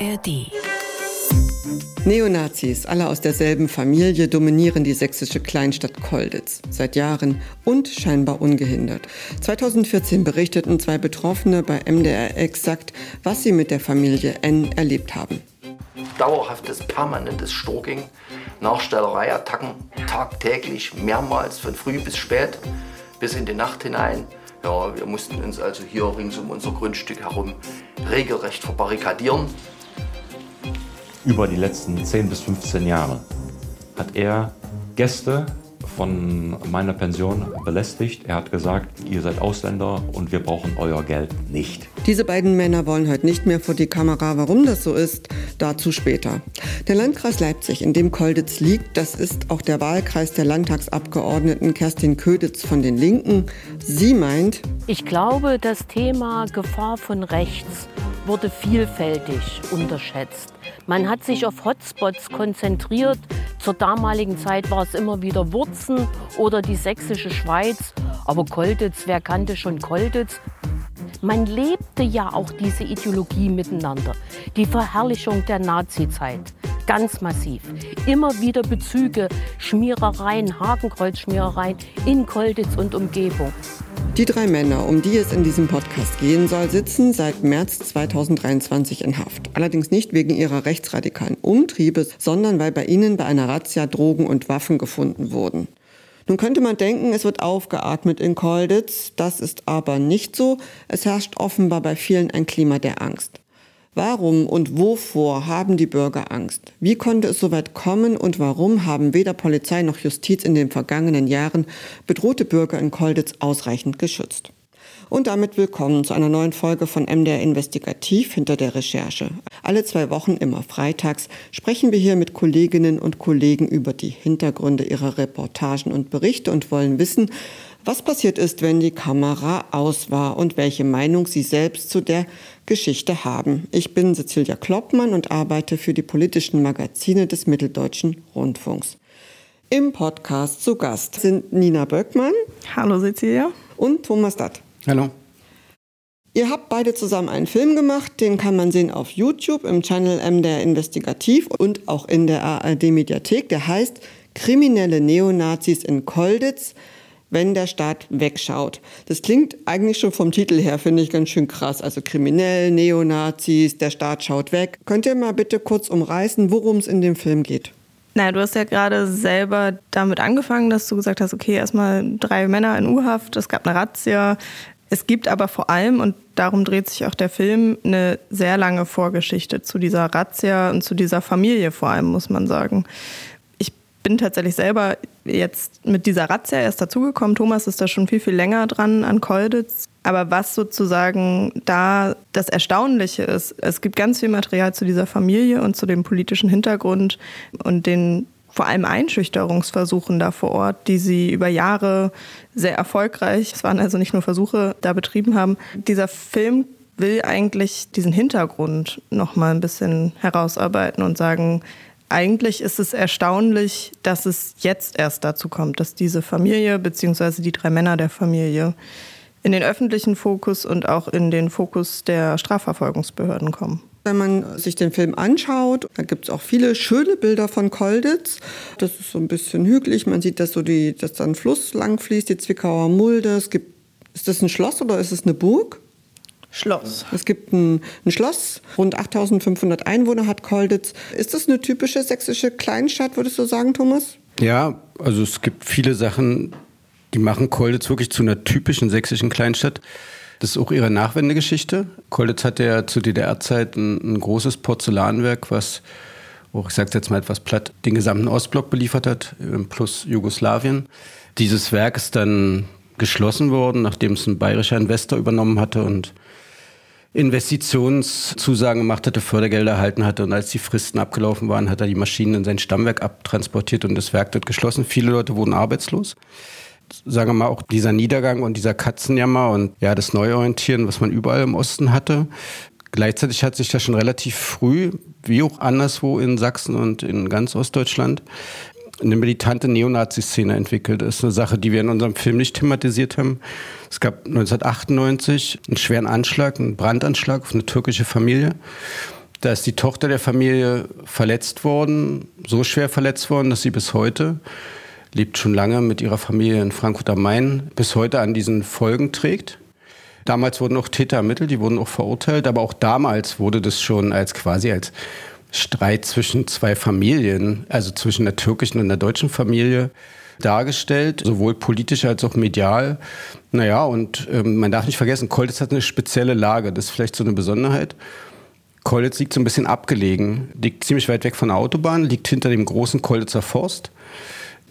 ARD. Neonazis, alle aus derselben Familie, dominieren die sächsische Kleinstadt Kolditz seit Jahren und scheinbar ungehindert. 2014 berichteten zwei Betroffene bei MDR exakt, was sie mit der Familie N erlebt haben. Dauerhaftes, permanentes Stalking, Nachstellerei, Attacken, tagtäglich, mehrmals, von früh bis spät, bis in die Nacht hinein. Ja, wir mussten uns also hier rings um unser Grundstück herum regelrecht verbarrikadieren. Über die letzten 10 bis 15 Jahre hat er Gäste von meiner Pension belästigt. Er hat gesagt, ihr seid Ausländer und wir brauchen euer Geld nicht. Diese beiden Männer wollen heute nicht mehr vor die Kamera. Warum das so ist, dazu später. Der Landkreis Leipzig, in dem Kolditz liegt, das ist auch der Wahlkreis der Landtagsabgeordneten Kerstin Köditz von den Linken. Sie meint, ich glaube, das Thema Gefahr von rechts wurde vielfältig unterschätzt. Man hat sich auf Hotspots konzentriert. Zur damaligen Zeit war es immer wieder Wurzen oder die sächsische Schweiz. Aber Kolditz, wer kannte schon Kolditz? Man lebte ja auch diese Ideologie miteinander. Die Verherrlichung der Nazizeit. Ganz massiv. Immer wieder Bezüge, Schmierereien, Hakenkreuzschmierereien in Kolditz und Umgebung. Die drei Männer, um die es in diesem Podcast gehen soll, sitzen seit März 2023 in Haft. Allerdings nicht wegen ihrer rechtsradikalen Umtriebe, sondern weil bei ihnen bei einer Razzia Drogen und Waffen gefunden wurden. Nun könnte man denken, es wird aufgeatmet in Kolditz. Das ist aber nicht so. Es herrscht offenbar bei vielen ein Klima der Angst. Warum und wovor haben die Bürger Angst? Wie konnte es so weit kommen und warum haben weder Polizei noch Justiz in den vergangenen Jahren bedrohte Bürger in Kolditz ausreichend geschützt? Und damit willkommen zu einer neuen Folge von MDR Investigativ hinter der Recherche. Alle zwei Wochen, immer freitags, sprechen wir hier mit Kolleginnen und Kollegen über die Hintergründe ihrer Reportagen und Berichte und wollen wissen, was passiert ist, wenn die Kamera aus war und welche Meinung Sie selbst zu der Geschichte haben. Ich bin Cecilia Kloppmann und arbeite für die politischen Magazine des Mitteldeutschen Rundfunks. Im Podcast zu Gast sind Nina Böckmann. Hallo Cecilia. Und Thomas Datt. Hallo. Ihr habt beide zusammen einen Film gemacht, den kann man sehen auf YouTube im Channel MDR Investigativ und auch in der ARD Mediathek. Der heißt Kriminelle Neonazis in Kolditz wenn der Staat wegschaut. Das klingt eigentlich schon vom Titel her, finde ich, ganz schön krass. Also kriminell, Neonazis, der Staat schaut weg. Könnt ihr mal bitte kurz umreißen, worum es in dem Film geht? Naja, du hast ja gerade selber damit angefangen, dass du gesagt hast, okay, erstmal drei Männer in U-Haft, es gab eine Razzia. Es gibt aber vor allem, und darum dreht sich auch der Film, eine sehr lange Vorgeschichte zu dieser Razzia und zu dieser Familie vor allem, muss man sagen bin tatsächlich selber jetzt mit dieser Razzia erst dazugekommen. Thomas ist da schon viel, viel länger dran an Kolditz. Aber was sozusagen da das Erstaunliche ist, es gibt ganz viel Material zu dieser Familie und zu dem politischen Hintergrund und den vor allem Einschüchterungsversuchen da vor Ort, die sie über Jahre sehr erfolgreich, es waren also nicht nur Versuche, da betrieben haben. Dieser Film will eigentlich diesen Hintergrund noch mal ein bisschen herausarbeiten und sagen, eigentlich ist es erstaunlich, dass es jetzt erst dazu kommt, dass diese Familie bzw. die drei Männer der Familie in den öffentlichen Fokus und auch in den Fokus der Strafverfolgungsbehörden kommen. Wenn man sich den Film anschaut, da gibt es auch viele schöne Bilder von Kolditz. Das ist so ein bisschen hügelig. Man sieht, dass so die, dass da ein Fluss lang fließt, die Zwickauer Mulde. Es gibt, ist das ein Schloss oder ist es eine Burg? Schloss. Es gibt ein, ein Schloss, rund 8500 Einwohner hat Kolditz. Ist das eine typische sächsische Kleinstadt, würdest du sagen, Thomas? Ja, also es gibt viele Sachen, die machen Kolditz wirklich zu einer typischen sächsischen Kleinstadt. Das ist auch ihre Nachwendegeschichte. Kolditz hatte ja zu DDR-Zeit ein, ein, großes Porzellanwerk, was, oh, ich sage jetzt mal etwas platt, den gesamten Ostblock beliefert hat, plus Jugoslawien. Dieses Werk ist dann geschlossen worden, nachdem es ein bayerischer Investor übernommen hatte und Investitionszusagen gemacht hatte, Fördergelder erhalten hatte und als die Fristen abgelaufen waren, hat er die Maschinen in sein Stammwerk abtransportiert und das Werk dort geschlossen. Viele Leute wurden arbeitslos. Sagen wir mal auch dieser Niedergang und dieser Katzenjammer und ja, das Neuorientieren, was man überall im Osten hatte. Gleichzeitig hat sich das schon relativ früh, wie auch anderswo in Sachsen und in ganz Ostdeutschland, eine militante Neonazi-Szene entwickelt. Das ist eine Sache, die wir in unserem Film nicht thematisiert haben. Es gab 1998 einen schweren Anschlag, einen Brandanschlag auf eine türkische Familie. Da ist die Tochter der Familie verletzt worden, so schwer verletzt worden, dass sie bis heute, lebt schon lange mit ihrer Familie in Frankfurt am Main, bis heute an diesen Folgen trägt. Damals wurden auch Täter ermittelt, die wurden auch verurteilt, aber auch damals wurde das schon als quasi als Streit zwischen zwei Familien, also zwischen der türkischen und der deutschen Familie dargestellt, sowohl politisch als auch medial. Naja, und ähm, man darf nicht vergessen, Kolditz hat eine spezielle Lage, das ist vielleicht so eine Besonderheit. Kolditz liegt so ein bisschen abgelegen, liegt ziemlich weit weg von der Autobahn, liegt hinter dem großen Kolditzer Forst,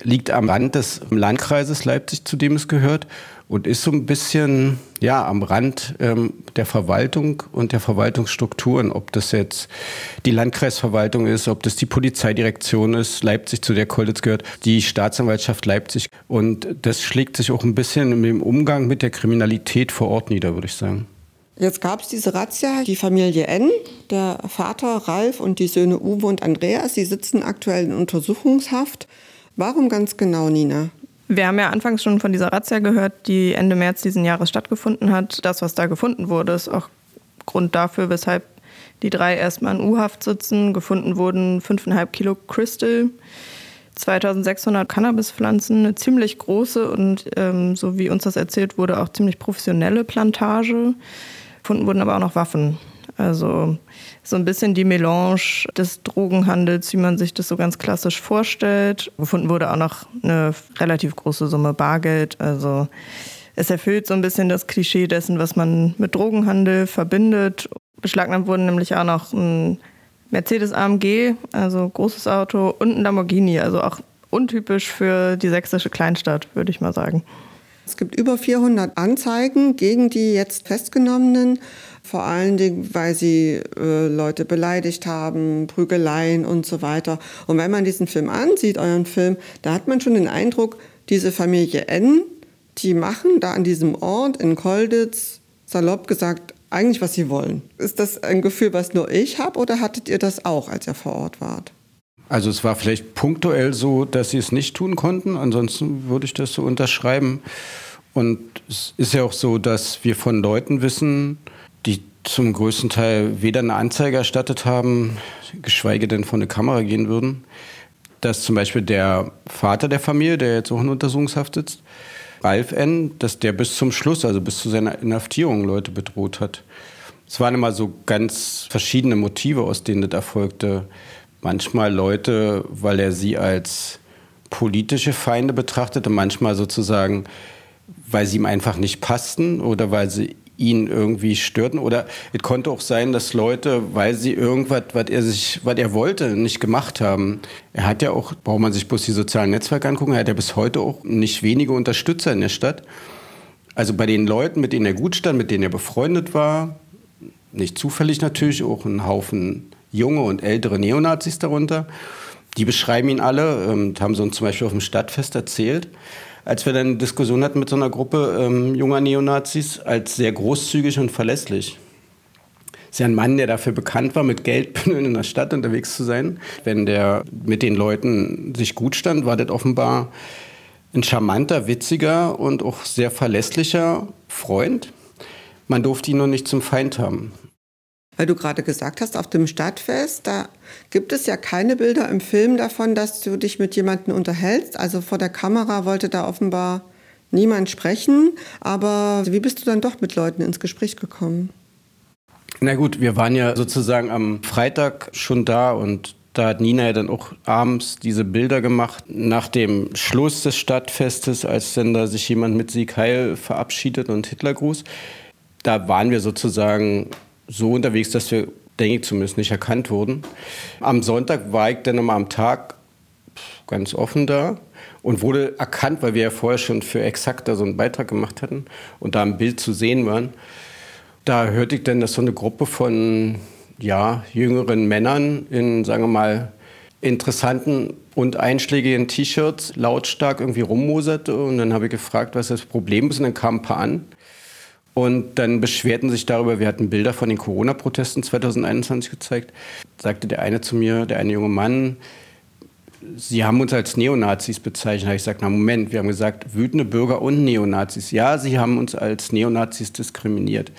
liegt am Rand des Landkreises Leipzig, zu dem es gehört und ist so ein bisschen ja am Rand ähm, der Verwaltung und der Verwaltungsstrukturen, ob das jetzt die Landkreisverwaltung ist, ob das die Polizeidirektion ist, Leipzig zu der Kolditz gehört, die Staatsanwaltschaft Leipzig und das schlägt sich auch ein bisschen im Umgang mit der Kriminalität vor Ort nieder, würde ich sagen. Jetzt gab es diese Razzia, die Familie N, der Vater Ralf und die Söhne Uwe und Andreas, sie sitzen aktuell in Untersuchungshaft. Warum ganz genau, Nina? Wir haben ja anfangs schon von dieser Razzia gehört, die Ende März diesen Jahres stattgefunden hat. Das, was da gefunden wurde, ist auch Grund dafür, weshalb die drei erstmal in U-Haft sitzen. Gefunden wurden 5,5 Kilo Crystal, 2600 Cannabispflanzen, eine ziemlich große und, ähm, so wie uns das erzählt wurde, auch ziemlich professionelle Plantage. Gefunden wurden aber auch noch Waffen. Also so ein bisschen die Melange des Drogenhandels, wie man sich das so ganz klassisch vorstellt. Gefunden wurde auch noch eine relativ große Summe Bargeld. Also es erfüllt so ein bisschen das Klischee dessen, was man mit Drogenhandel verbindet. Beschlagnahmt wurden nämlich auch noch ein Mercedes AMG, also großes Auto, und ein Lamborghini, also auch untypisch für die sächsische Kleinstadt, würde ich mal sagen. Es gibt über 400 Anzeigen gegen die jetzt Festgenommenen, vor allen Dingen, weil sie äh, Leute beleidigt haben, Prügeleien und so weiter. Und wenn man diesen Film ansieht, euren Film, da hat man schon den Eindruck, diese Familie N, die machen da an diesem Ort in Kolditz, salopp gesagt, eigentlich, was sie wollen. Ist das ein Gefühl, was nur ich habe, oder hattet ihr das auch, als ihr vor Ort wart? Also es war vielleicht punktuell so, dass sie es nicht tun konnten. Ansonsten würde ich das so unterschreiben. Und es ist ja auch so, dass wir von Leuten wissen, die zum größten Teil weder eine Anzeige erstattet haben, geschweige denn vor eine Kamera gehen würden, dass zum Beispiel der Vater der Familie, der jetzt auch in Untersuchungshaft sitzt, Ralf N., dass der bis zum Schluss, also bis zu seiner Inhaftierung, Leute bedroht hat. Es waren immer so ganz verschiedene Motive, aus denen das erfolgte manchmal Leute, weil er sie als politische Feinde betrachtete, manchmal sozusagen, weil sie ihm einfach nicht passten oder weil sie ihn irgendwie störten. Oder es konnte auch sein, dass Leute, weil sie irgendwas, was er sich, was er wollte, nicht gemacht haben. Er hat ja auch, braucht man sich bloß die sozialen Netzwerke angucken, er hat ja bis heute auch nicht wenige Unterstützer in der Stadt. Also bei den Leuten, mit denen er gut stand, mit denen er befreundet war, nicht zufällig natürlich, auch ein Haufen junge und ältere Neonazis darunter. Die beschreiben ihn alle, ähm, haben uns zum Beispiel auf dem Stadtfest erzählt, als wir dann eine Diskussion hatten mit so einer Gruppe ähm, junger Neonazis, als sehr großzügig und verlässlich. Ist ja ein Mann, der dafür bekannt war, mit Geldbündeln in der Stadt unterwegs zu sein. Wenn der mit den Leuten sich gut stand, war das offenbar ein charmanter, witziger und auch sehr verlässlicher Freund. Man durfte ihn nur nicht zum Feind haben weil du gerade gesagt hast, auf dem Stadtfest, da gibt es ja keine Bilder im Film davon, dass du dich mit jemandem unterhältst. Also vor der Kamera wollte da offenbar niemand sprechen. Aber wie bist du dann doch mit Leuten ins Gespräch gekommen? Na gut, wir waren ja sozusagen am Freitag schon da und da hat Nina ja dann auch abends diese Bilder gemacht nach dem Schluss des Stadtfestes, als dann da sich jemand mit Sieg Heil verabschiedet und Hitlergruß. Da waren wir sozusagen so unterwegs, dass wir, denke ich zumindest, nicht erkannt wurden. Am Sonntag war ich dann nochmal am Tag ganz offen da und wurde erkannt, weil wir ja vorher schon für Exakta so einen Beitrag gemacht hatten und da ein Bild zu sehen waren. Da hörte ich dann, dass so eine Gruppe von ja, jüngeren Männern in, sagen wir mal, interessanten und einschlägigen T-Shirts lautstark irgendwie rummoserte. Und dann habe ich gefragt, was das Problem ist. Und dann kamen ein paar an und dann beschwerten sich darüber, wir hatten Bilder von den Corona-Protesten 2021 gezeigt, sagte der eine zu mir, der eine junge Mann, Sie haben uns als Neonazis bezeichnet. Ich sagte, na Moment, wir haben gesagt, wütende Bürger und Neonazis. Ja, Sie haben uns als Neonazis diskriminiert.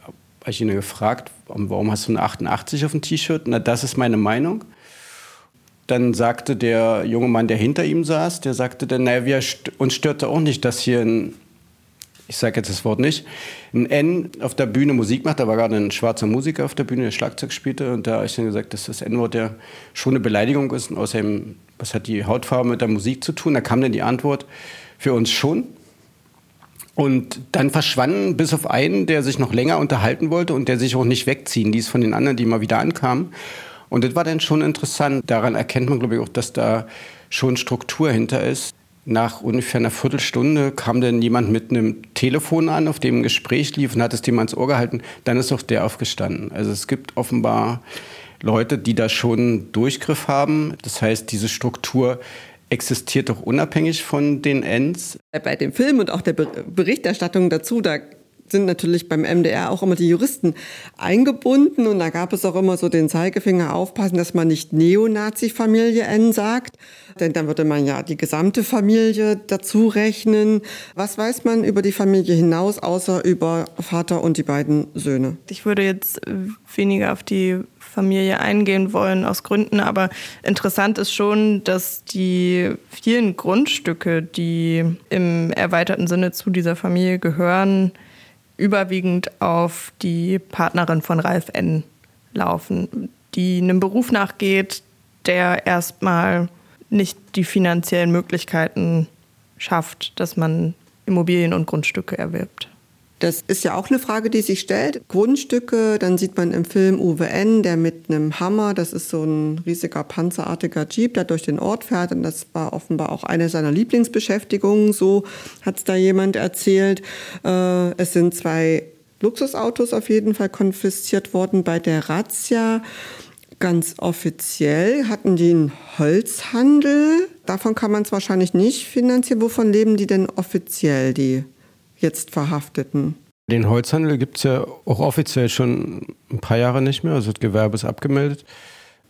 habe ich ihn gefragt, warum hast du eine 88 auf dem T-Shirt? Na, das ist meine Meinung. Dann sagte der junge Mann, der hinter ihm saß, der sagte dann, naja, wir, uns störte auch nicht, dass hier ein, ich sage jetzt das Wort nicht, ein N auf der Bühne Musik macht. Da war gerade ein schwarzer Musiker auf der Bühne, der Schlagzeug spielte. Und da habe ich dann gesagt, dass das N-Wort ja schon eine Beleidigung ist. Und außerdem, was hat die Hautfarbe mit der Musik zu tun? Da kam dann die Antwort, für uns schon. Und dann verschwanden bis auf einen, der sich noch länger unterhalten wollte und der sich auch nicht wegziehen ließ von den anderen, die mal wieder ankamen. Und das war dann schon interessant. Daran erkennt man, glaube ich, auch, dass da schon Struktur hinter ist. Nach ungefähr einer Viertelstunde kam dann jemand mit einem Telefon an, auf dem ein Gespräch lief und hat es dem ans Ohr gehalten. Dann ist auch der aufgestanden. Also es gibt offenbar Leute, die da schon Durchgriff haben. Das heißt, diese Struktur existiert doch unabhängig von den Ends. Bei dem Film und auch der Berichterstattung dazu, da sind natürlich beim MDR auch immer die Juristen eingebunden und da gab es auch immer so den Zeigefinger aufpassen, dass man nicht Neonazi-Familie N sagt, denn dann würde man ja die gesamte Familie dazu rechnen. Was weiß man über die Familie hinaus, außer über Vater und die beiden Söhne? Ich würde jetzt weniger auf die Familie eingehen wollen aus Gründen, aber interessant ist schon, dass die vielen Grundstücke, die im erweiterten Sinne zu dieser Familie gehören, überwiegend auf die Partnerin von Ralf N. laufen, die einem Beruf nachgeht, der erstmal nicht die finanziellen Möglichkeiten schafft, dass man Immobilien und Grundstücke erwirbt. Das ist ja auch eine Frage, die sich stellt. Grundstücke, dann sieht man im Film Uwe N., der mit einem Hammer, das ist so ein riesiger panzerartiger Jeep, der durch den Ort fährt. Und das war offenbar auch eine seiner Lieblingsbeschäftigungen. So hat es da jemand erzählt. Äh, es sind zwei Luxusautos auf jeden Fall konfisziert worden bei der Razzia. Ganz offiziell hatten die einen Holzhandel. Davon kann man es wahrscheinlich nicht finanzieren. Wovon leben die denn offiziell, die jetzt Verhafteten? Den Holzhandel gibt es ja auch offiziell schon ein paar Jahre nicht mehr. Also das Gewerbe ist abgemeldet.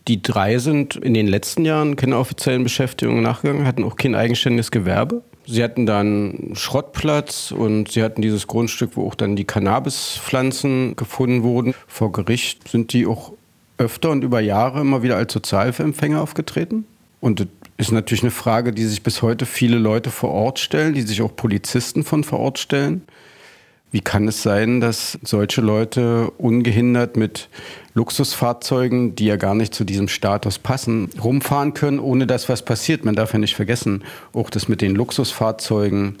Die drei sind in den letzten Jahren keine offiziellen Beschäftigungen nachgegangen, hatten auch kein eigenständiges Gewerbe. Sie hatten dann Schrottplatz und sie hatten dieses Grundstück, wo auch dann die Cannabispflanzen gefunden wurden. Vor Gericht sind die auch öfter und über Jahre immer wieder als Sozialhilfeempfänger aufgetreten. Und das ist natürlich eine Frage, die sich bis heute viele Leute vor Ort stellen, die sich auch Polizisten von vor Ort stellen. Wie kann es sein, dass solche Leute ungehindert mit Luxusfahrzeugen, die ja gar nicht zu diesem Status passen, rumfahren können, ohne dass was passiert? Man darf ja nicht vergessen, auch das mit den Luxusfahrzeugen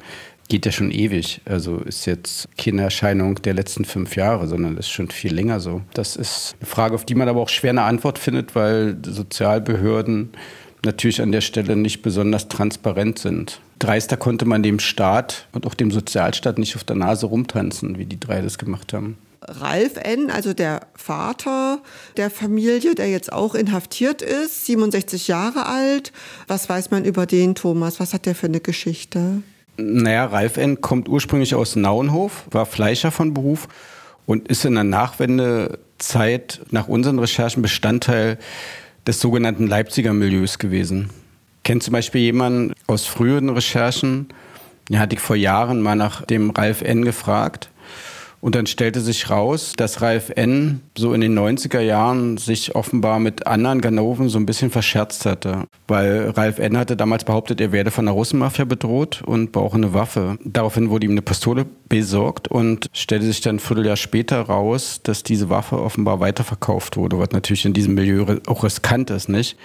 geht ja schon ewig. Also ist jetzt keine Erscheinung der letzten fünf Jahre, sondern ist schon viel länger so. Das ist eine Frage, auf die man aber auch schwer eine Antwort findet, weil Sozialbehörden natürlich an der Stelle nicht besonders transparent sind. Dreister konnte man dem Staat und auch dem Sozialstaat nicht auf der Nase rumtanzen, wie die drei das gemacht haben. Ralf N., also der Vater der Familie, der jetzt auch inhaftiert ist, 67 Jahre alt. Was weiß man über den, Thomas? Was hat der für eine Geschichte? Naja, Ralf N. kommt ursprünglich aus Nauenhof, war Fleischer von Beruf und ist in der Nachwendezeit nach unseren Recherchen Bestandteil des sogenannten Leipziger Milieus gewesen. Kennt zum Beispiel jemanden aus früheren Recherchen, ja, hatte ich vor Jahren mal nach dem Ralf N. gefragt. Und dann stellte sich raus, dass Ralf N. so in den 90er Jahren sich offenbar mit anderen Ganoven so ein bisschen verscherzt hatte. Weil Ralf N. hatte damals behauptet, er werde von der Russenmafia bedroht und brauche eine Waffe. Daraufhin wurde ihm eine Pistole besorgt und stellte sich dann ein Vierteljahr später raus, dass diese Waffe offenbar weiterverkauft wurde, was natürlich in diesem Milieu auch riskant ist, nicht?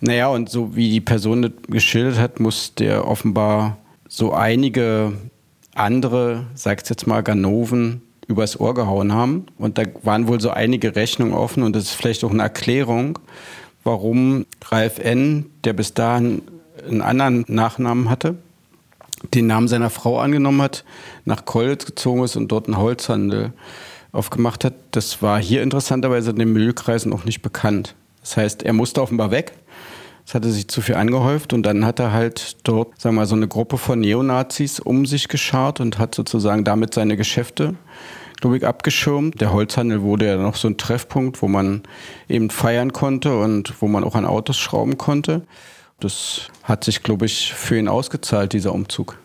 Naja, und so wie die Person geschildert hat, muss der offenbar so einige andere, sag's jetzt mal, Ganoven übers Ohr gehauen haben. Und da waren wohl so einige Rechnungen offen und das ist vielleicht auch eine Erklärung, warum Ralf N., der bis dahin einen anderen Nachnamen hatte, den Namen seiner Frau angenommen hat, nach Kollitz gezogen ist und dort einen Holzhandel aufgemacht hat. Das war hier interessanterweise in den Müllkreisen auch nicht bekannt. Das heißt, er musste offenbar weg. Es hatte sich zu viel angehäuft und dann hat er halt dort, sagen wir mal, so eine Gruppe von Neonazis um sich geschart und hat sozusagen damit seine Geschäfte glaube ich, abgeschirmt. Der Holzhandel wurde ja noch so ein Treffpunkt, wo man eben feiern konnte und wo man auch an Autos schrauben konnte. Das hat sich, glaube ich, für ihn ausgezahlt, dieser Umzug.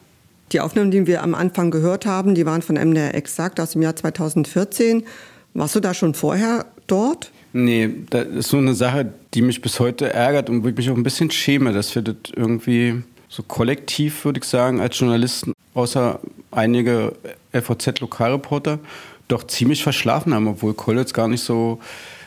Die Aufnahmen, die wir am Anfang gehört haben, die waren von MDR Exakt aus dem Jahr 2014. Warst du da schon vorher dort? Nee, das ist so eine Sache, die mich bis heute ärgert und wo ich mich auch ein bisschen schäme, dass wir das irgendwie so kollektiv, würde ich sagen, als Journalisten, außer einige FVZ-Lokalreporter, doch ziemlich verschlafen haben, obwohl Kollitz gar nicht so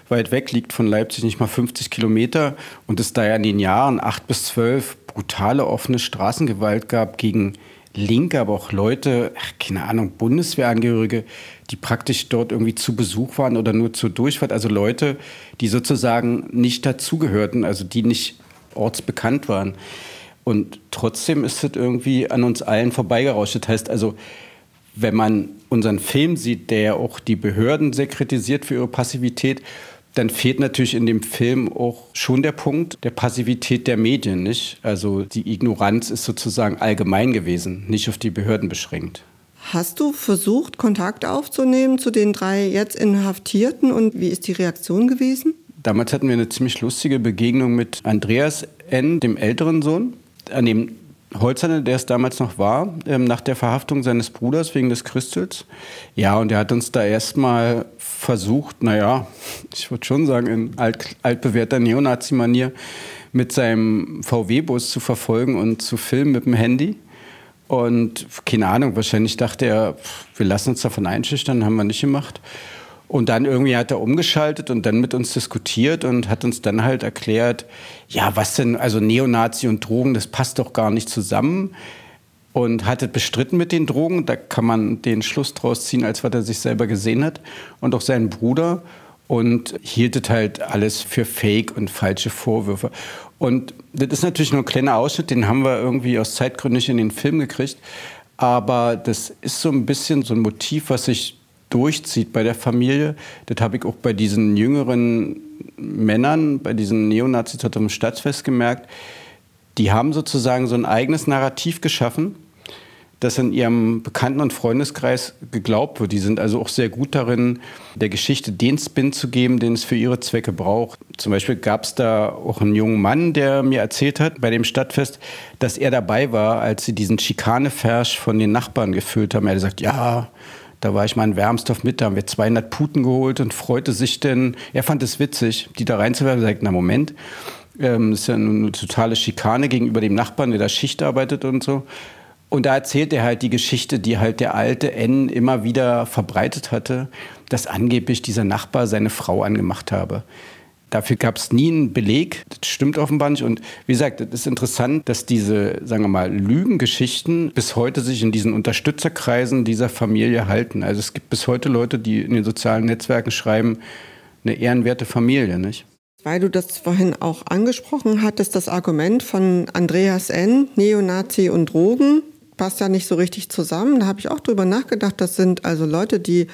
weit weg liegt von Leipzig, nicht mal 50 Kilometer. Und es da ja in den Jahren 8 bis 12 brutale offene Straßengewalt gab gegen Linke, aber auch Leute, ach, keine Ahnung, Bundeswehrangehörige, die praktisch dort irgendwie zu Besuch waren oder nur zur Durchfahrt. Also Leute, die sozusagen nicht dazugehörten, also die nicht ortsbekannt waren. Und trotzdem ist es irgendwie an uns allen vorbeigerauscht. Das heißt also, wenn man unseren Film sieht, der ja auch die Behörden sehr kritisiert für ihre Passivität, dann fehlt natürlich in dem Film auch schon der Punkt der Passivität der Medien, nicht? Also die Ignoranz ist sozusagen allgemein gewesen, nicht auf die Behörden beschränkt. Hast du versucht, Kontakt aufzunehmen zu den drei jetzt Inhaftierten und wie ist die Reaktion gewesen? Damals hatten wir eine ziemlich lustige Begegnung mit Andreas N., dem älteren Sohn, an dem Holzerne, der es damals noch war, ähm, nach der Verhaftung seines Bruders wegen des Christels. Ja, und er hat uns da erstmal versucht, naja, ich würde schon sagen, in alt, altbewährter Neonazi-Manier mit seinem VW-Bus zu verfolgen und zu filmen mit dem Handy. Und keine Ahnung, wahrscheinlich dachte er, wir lassen uns davon einschüchtern, haben wir nicht gemacht. Und dann irgendwie hat er umgeschaltet und dann mit uns diskutiert und hat uns dann halt erklärt, ja, was denn, also Neonazi und Drogen, das passt doch gar nicht zusammen. Und hat es bestritten mit den Drogen. Da kann man den Schluss draus ziehen, als was er sich selber gesehen hat. Und auch seinen Bruder. Und hielt es halt alles für Fake und falsche Vorwürfe. Und das ist natürlich nur ein kleiner Ausschnitt, den haben wir irgendwie aus Zeitgründen nicht in den Film gekriegt. Aber das ist so ein bisschen so ein Motiv, was sich durchzieht bei der Familie. Das habe ich auch bei diesen jüngeren Männern, bei diesen Neonazis dort am Stadtfest gemerkt. Die haben sozusagen so ein eigenes Narrativ geschaffen, das in ihrem Bekannten- und Freundeskreis geglaubt wird. Die sind also auch sehr gut darin, der Geschichte den Spin zu geben, den es für ihre Zwecke braucht. Zum Beispiel gab es da auch einen jungen Mann, der mir erzählt hat bei dem Stadtfest, dass er dabei war, als sie diesen Schikanefersch von den Nachbarn gefüllt haben. Er hat gesagt, ja, da war ich mal in Wermsdorf mit, da haben wir 200 Puten geholt und freute sich denn, er fand es witzig, die da reinzuwerfen. Er sagt, na Moment, ähm, das ist ja eine totale Schikane gegenüber dem Nachbarn, der da Schicht arbeitet und so. Und da erzählt er halt die Geschichte, die halt der alte N immer wieder verbreitet hatte, dass angeblich dieser Nachbar seine Frau angemacht habe. Dafür gab es nie einen Beleg. Das stimmt offenbar nicht. Und wie gesagt, es ist interessant, dass diese, sagen wir mal, Lügengeschichten bis heute sich in diesen Unterstützerkreisen dieser Familie halten. Also es gibt bis heute Leute, die in den sozialen Netzwerken schreiben, eine ehrenwerte Familie, nicht? Weil du das vorhin auch angesprochen hattest, das Argument von Andreas N., Neonazi und Drogen, passt ja nicht so richtig zusammen. Da habe ich auch drüber nachgedacht. Das sind also Leute, die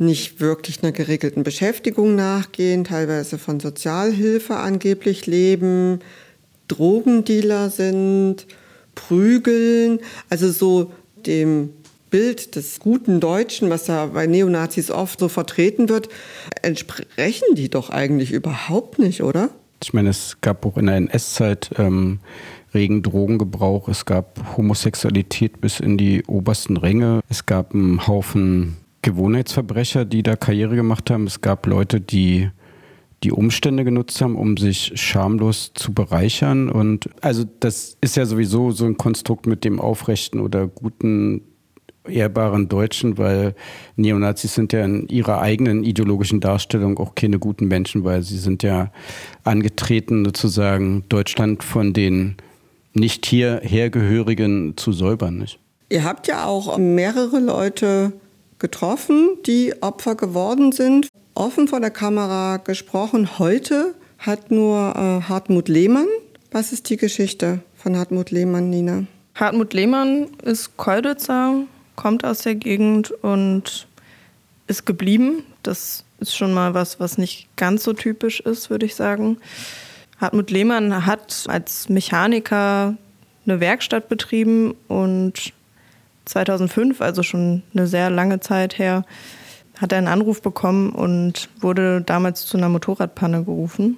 nicht wirklich einer geregelten Beschäftigung nachgehen, teilweise von Sozialhilfe angeblich leben, Drogendealer sind, prügeln, also so dem Bild des guten Deutschen, was ja bei Neonazis oft so vertreten wird, entsprechen die doch eigentlich überhaupt nicht, oder? Ich meine, es gab auch in der NS-Zeit ähm, regen Drogengebrauch, es gab Homosexualität bis in die obersten Ränge, es gab einen Haufen Gewohnheitsverbrecher, die da Karriere gemacht haben. Es gab Leute, die die Umstände genutzt haben, um sich schamlos zu bereichern. Und also das ist ja sowieso so ein Konstrukt mit dem aufrechten oder guten, ehrbaren Deutschen, weil Neonazis sind ja in ihrer eigenen ideologischen Darstellung auch keine guten Menschen, weil sie sind ja angetreten, sozusagen Deutschland von den nicht hierhergehörigen zu säubern. Nicht? Ihr habt ja auch mehrere Leute getroffen, die Opfer geworden sind, offen vor der Kamera gesprochen. Heute hat nur äh, Hartmut Lehmann. Was ist die Geschichte von Hartmut Lehmann, Nina? Hartmut Lehmann ist Kolditzer, kommt aus der Gegend und ist geblieben. Das ist schon mal was, was nicht ganz so typisch ist, würde ich sagen. Hartmut Lehmann hat als Mechaniker eine Werkstatt betrieben und 2005, also schon eine sehr lange Zeit her, hat er einen Anruf bekommen und wurde damals zu einer Motorradpanne gerufen.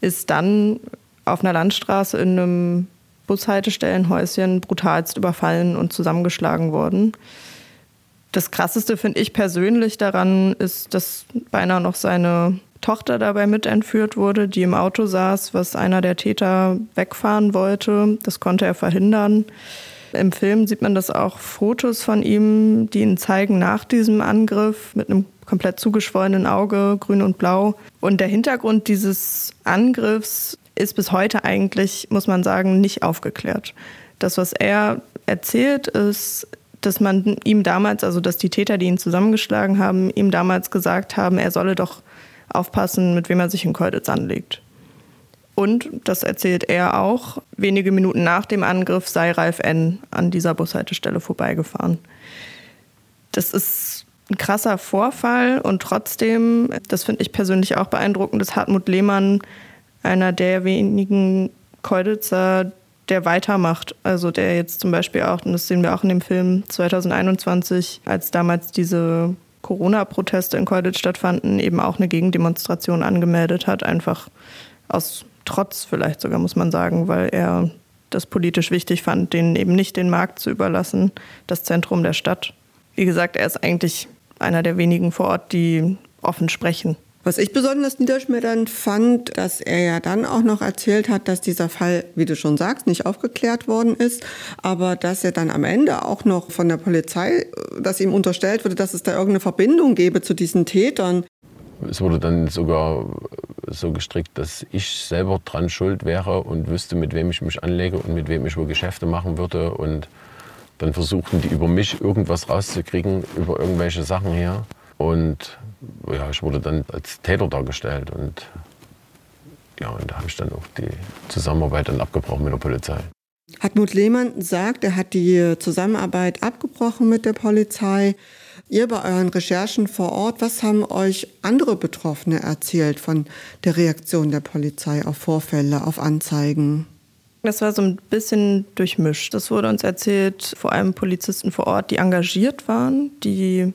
Ist dann auf einer Landstraße in einem Bushaltestellenhäuschen brutalst überfallen und zusammengeschlagen worden. Das Krasseste finde ich persönlich daran ist, dass beinahe noch seine Tochter dabei mit entführt wurde, die im Auto saß, was einer der Täter wegfahren wollte. Das konnte er verhindern. Im Film sieht man das auch Fotos von ihm, die ihn zeigen nach diesem Angriff mit einem komplett zugeschwollenen Auge, grün und blau. Und der Hintergrund dieses Angriffs ist bis heute eigentlich, muss man sagen, nicht aufgeklärt. Das, was er erzählt, ist, dass man ihm damals, also dass die Täter, die ihn zusammengeschlagen haben, ihm damals gesagt haben, er solle doch aufpassen, mit wem er sich in Keuditz anlegt. Und, das erzählt er auch, wenige Minuten nach dem Angriff sei Ralf N. an dieser Bushaltestelle vorbeigefahren. Das ist ein krasser Vorfall und trotzdem, das finde ich persönlich auch beeindruckend, ist Hartmut Lehmann einer der wenigen Keuditzer, der weitermacht. Also der jetzt zum Beispiel auch, und das sehen wir auch in dem Film 2021, als damals diese Corona-Proteste in Keuditz stattfanden, eben auch eine Gegendemonstration angemeldet hat, einfach aus Trotz vielleicht sogar, muss man sagen, weil er das politisch wichtig fand, denen eben nicht den Markt zu überlassen, das Zentrum der Stadt. Wie gesagt, er ist eigentlich einer der wenigen vor Ort, die offen sprechen. Was ich besonders niederschmetternd fand, dass er ja dann auch noch erzählt hat, dass dieser Fall, wie du schon sagst, nicht aufgeklärt worden ist, aber dass er dann am Ende auch noch von der Polizei, dass ihm unterstellt wurde, dass es da irgendeine Verbindung gäbe zu diesen Tätern. Es wurde dann sogar so gestrickt, dass ich selber dran schuld wäre und wüsste, mit wem ich mich anlege und mit wem ich wohl Geschäfte machen würde. Und dann versuchten die über mich irgendwas rauszukriegen, über irgendwelche Sachen hier. Und ja, ich wurde dann als Täter dargestellt und ja, und da habe ich dann auch die Zusammenarbeit dann abgebrochen mit der Polizei. Hartmut Lehmann sagt, er hat die Zusammenarbeit abgebrochen mit der Polizei. Ihr bei euren Recherchen vor Ort, was haben euch andere Betroffene erzählt von der Reaktion der Polizei auf Vorfälle, auf Anzeigen? Das war so ein bisschen durchmischt. Das wurde uns erzählt, vor allem Polizisten vor Ort, die engagiert waren, die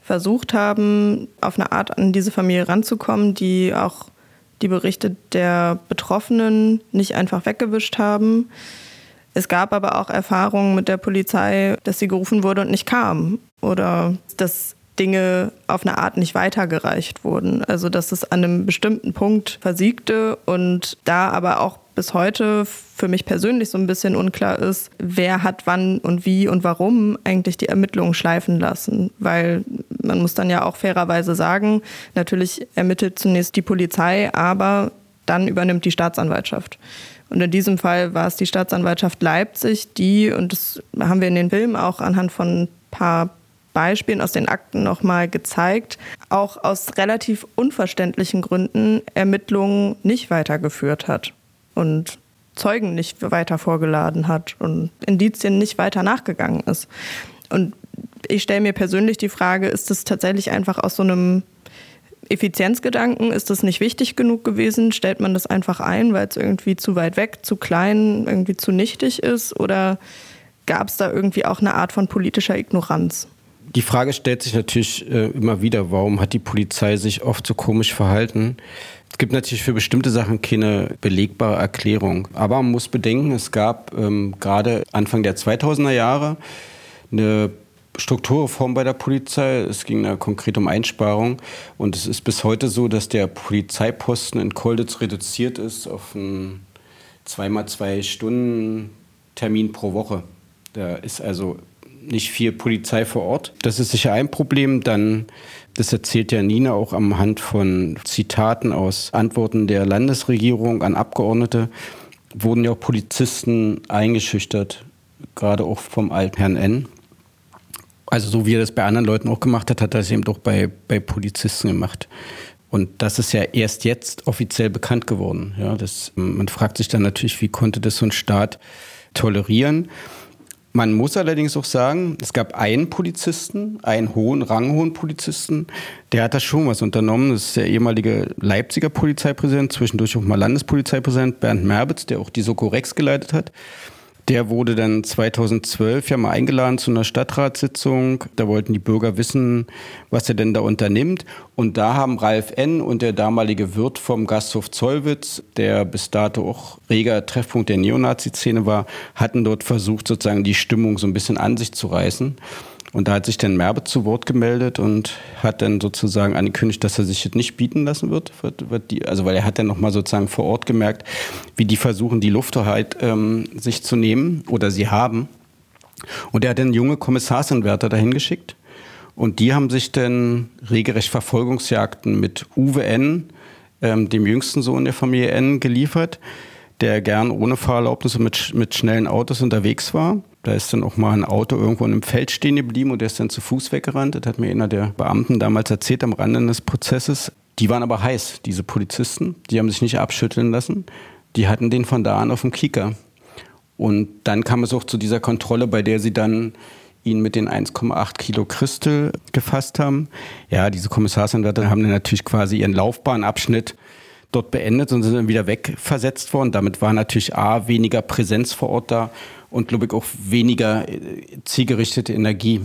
versucht haben, auf eine Art an diese Familie ranzukommen, die auch die Berichte der Betroffenen nicht einfach weggewischt haben. Es gab aber auch Erfahrungen mit der Polizei, dass sie gerufen wurde und nicht kam oder dass Dinge auf eine Art nicht weitergereicht wurden. Also dass es an einem bestimmten Punkt versiegte und da aber auch bis heute für mich persönlich so ein bisschen unklar ist, wer hat wann und wie und warum eigentlich die Ermittlungen schleifen lassen. Weil man muss dann ja auch fairerweise sagen, natürlich ermittelt zunächst die Polizei, aber dann übernimmt die Staatsanwaltschaft. Und in diesem Fall war es die Staatsanwaltschaft Leipzig, die, und das haben wir in den Filmen auch anhand von ein paar Beispielen aus den Akten nochmal gezeigt, auch aus relativ unverständlichen Gründen Ermittlungen nicht weitergeführt hat und Zeugen nicht weiter vorgeladen hat und Indizien nicht weiter nachgegangen ist. Und ich stelle mir persönlich die Frage, ist es tatsächlich einfach aus so einem Effizienzgedanken, ist das nicht wichtig genug gewesen? Stellt man das einfach ein, weil es irgendwie zu weit weg, zu klein, irgendwie zu nichtig ist? Oder gab es da irgendwie auch eine Art von politischer Ignoranz? Die Frage stellt sich natürlich äh, immer wieder, warum hat die Polizei sich oft so komisch verhalten? Es gibt natürlich für bestimmte Sachen keine belegbare Erklärung. Aber man muss bedenken, es gab ähm, gerade Anfang der 2000er Jahre eine Strukturreform bei der Polizei. Es ging da konkret um Einsparung. Und es ist bis heute so, dass der Polizeiposten in Kolditz reduziert ist auf einen zweimal zwei Stunden Termin pro Woche. Da ist also nicht viel Polizei vor Ort. Das ist sicher ein Problem. Dann, das erzählt ja Nina auch am Hand von Zitaten aus Antworten der Landesregierung an Abgeordnete, wurden ja auch Polizisten eingeschüchtert, gerade auch vom alten Herrn N. Also so wie er das bei anderen Leuten auch gemacht hat, hat er es eben doch bei, bei Polizisten gemacht. Und das ist ja erst jetzt offiziell bekannt geworden. Ja, das, man fragt sich dann natürlich, wie konnte das so ein Staat tolerieren? Man muss allerdings auch sagen, es gab einen Polizisten, einen hohen, ranghohen Polizisten, der hat da schon was unternommen. Das ist der ehemalige Leipziger Polizeipräsident, zwischendurch auch mal Landespolizeipräsident Bernd Merbitz, der auch die Soko Rex geleitet hat. Der wurde dann 2012 ja mal eingeladen zu einer Stadtratssitzung. Da wollten die Bürger wissen, was er denn da unternimmt. Und da haben Ralf N. und der damalige Wirt vom Gasthof Zollwitz, der bis dato auch reger Treffpunkt der Neonazi-Szene war, hatten dort versucht, sozusagen die Stimmung so ein bisschen an sich zu reißen. Und da hat sich dann Merbe zu Wort gemeldet und hat dann sozusagen angekündigt, dass er sich das nicht bieten lassen wird. also weil er hat dann nochmal sozusagen vor Ort gemerkt, wie die versuchen, die Lufthoheit ähm, sich zu nehmen oder sie haben. Und er hat dann junge Kommissarsanwärter dahin geschickt. Und die haben sich dann regelrecht Verfolgungsjagden mit Uwe N., ähm, dem jüngsten Sohn der Familie N., geliefert, der gern ohne Fahrerlaubnis und mit, mit schnellen Autos unterwegs war. Da ist dann auch mal ein Auto irgendwo in einem Feld stehen geblieben und der ist dann zu Fuß weggerannt. Das hat mir einer der Beamten damals erzählt am Rande des Prozesses. Die waren aber heiß, diese Polizisten. Die haben sich nicht abschütteln lassen. Die hatten den von da an auf dem Kieker. Und dann kam es auch zu dieser Kontrolle, bei der sie dann ihn mit den 1,8 Kilo Christel gefasst haben. Ja, diese Kommissarsanwärter haben dann natürlich quasi ihren Laufbahnabschnitt dort beendet und sind dann wieder wegversetzt worden. Damit war natürlich A, weniger Präsenz vor Ort da und, glaube ich, auch weniger äh, zielgerichtete Energie.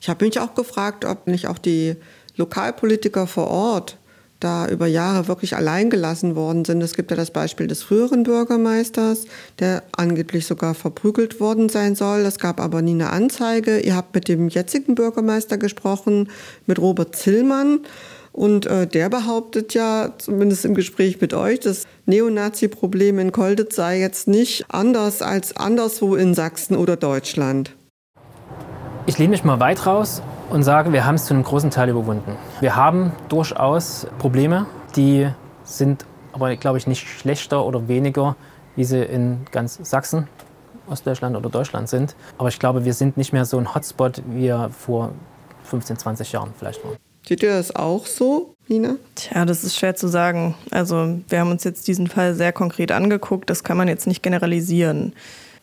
Ich habe mich auch gefragt, ob nicht auch die Lokalpolitiker vor Ort da über Jahre wirklich allein gelassen worden sind. Es gibt ja das Beispiel des früheren Bürgermeisters, der angeblich sogar verprügelt worden sein soll. Es gab aber nie eine Anzeige. Ihr habt mit dem jetzigen Bürgermeister gesprochen, mit Robert Zillmann. Und äh, der behauptet ja, zumindest im Gespräch mit euch, das Neonazi-Problem in Kolditz sei jetzt nicht anders als anderswo in Sachsen oder Deutschland. Ich lehne mich mal weit raus und sage, wir haben es zu einem großen Teil überwunden. Wir haben durchaus Probleme, die sind aber, glaube ich, nicht schlechter oder weniger, wie sie in ganz Sachsen, Ostdeutschland oder Deutschland sind. Aber ich glaube, wir sind nicht mehr so ein Hotspot, wie wir vor 15, 20 Jahren vielleicht waren. Seht ihr das auch so, Nina? Tja, das ist schwer zu sagen. Also wir haben uns jetzt diesen Fall sehr konkret angeguckt. Das kann man jetzt nicht generalisieren.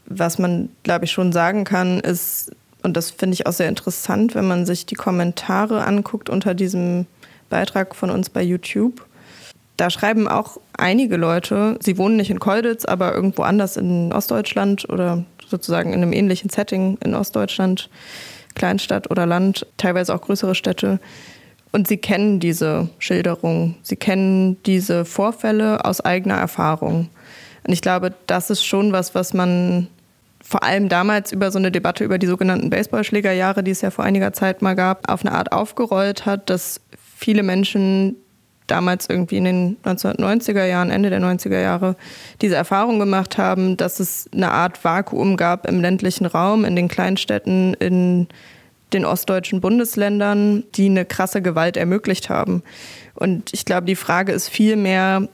Was man, glaube ich, schon sagen kann, ist, und das finde ich auch sehr interessant, wenn man sich die Kommentare anguckt unter diesem Beitrag von uns bei YouTube. Da schreiben auch einige Leute, sie wohnen nicht in Kolditz, aber irgendwo anders in Ostdeutschland oder sozusagen in einem ähnlichen Setting in Ostdeutschland, Kleinstadt oder Land, teilweise auch größere Städte, und sie kennen diese Schilderung, sie kennen diese Vorfälle aus eigener Erfahrung. Und ich glaube, das ist schon was, was man vor allem damals über so eine Debatte über die sogenannten Baseballschlägerjahre, die es ja vor einiger Zeit mal gab, auf eine Art aufgerollt hat, dass viele Menschen damals irgendwie in den 1990er Jahren, Ende der 90er Jahre, diese Erfahrung gemacht haben, dass es eine Art Vakuum gab im ländlichen Raum, in den Kleinstädten, in den ostdeutschen Bundesländern, die eine krasse Gewalt ermöglicht haben. Und ich glaube, die Frage ist vielmehr,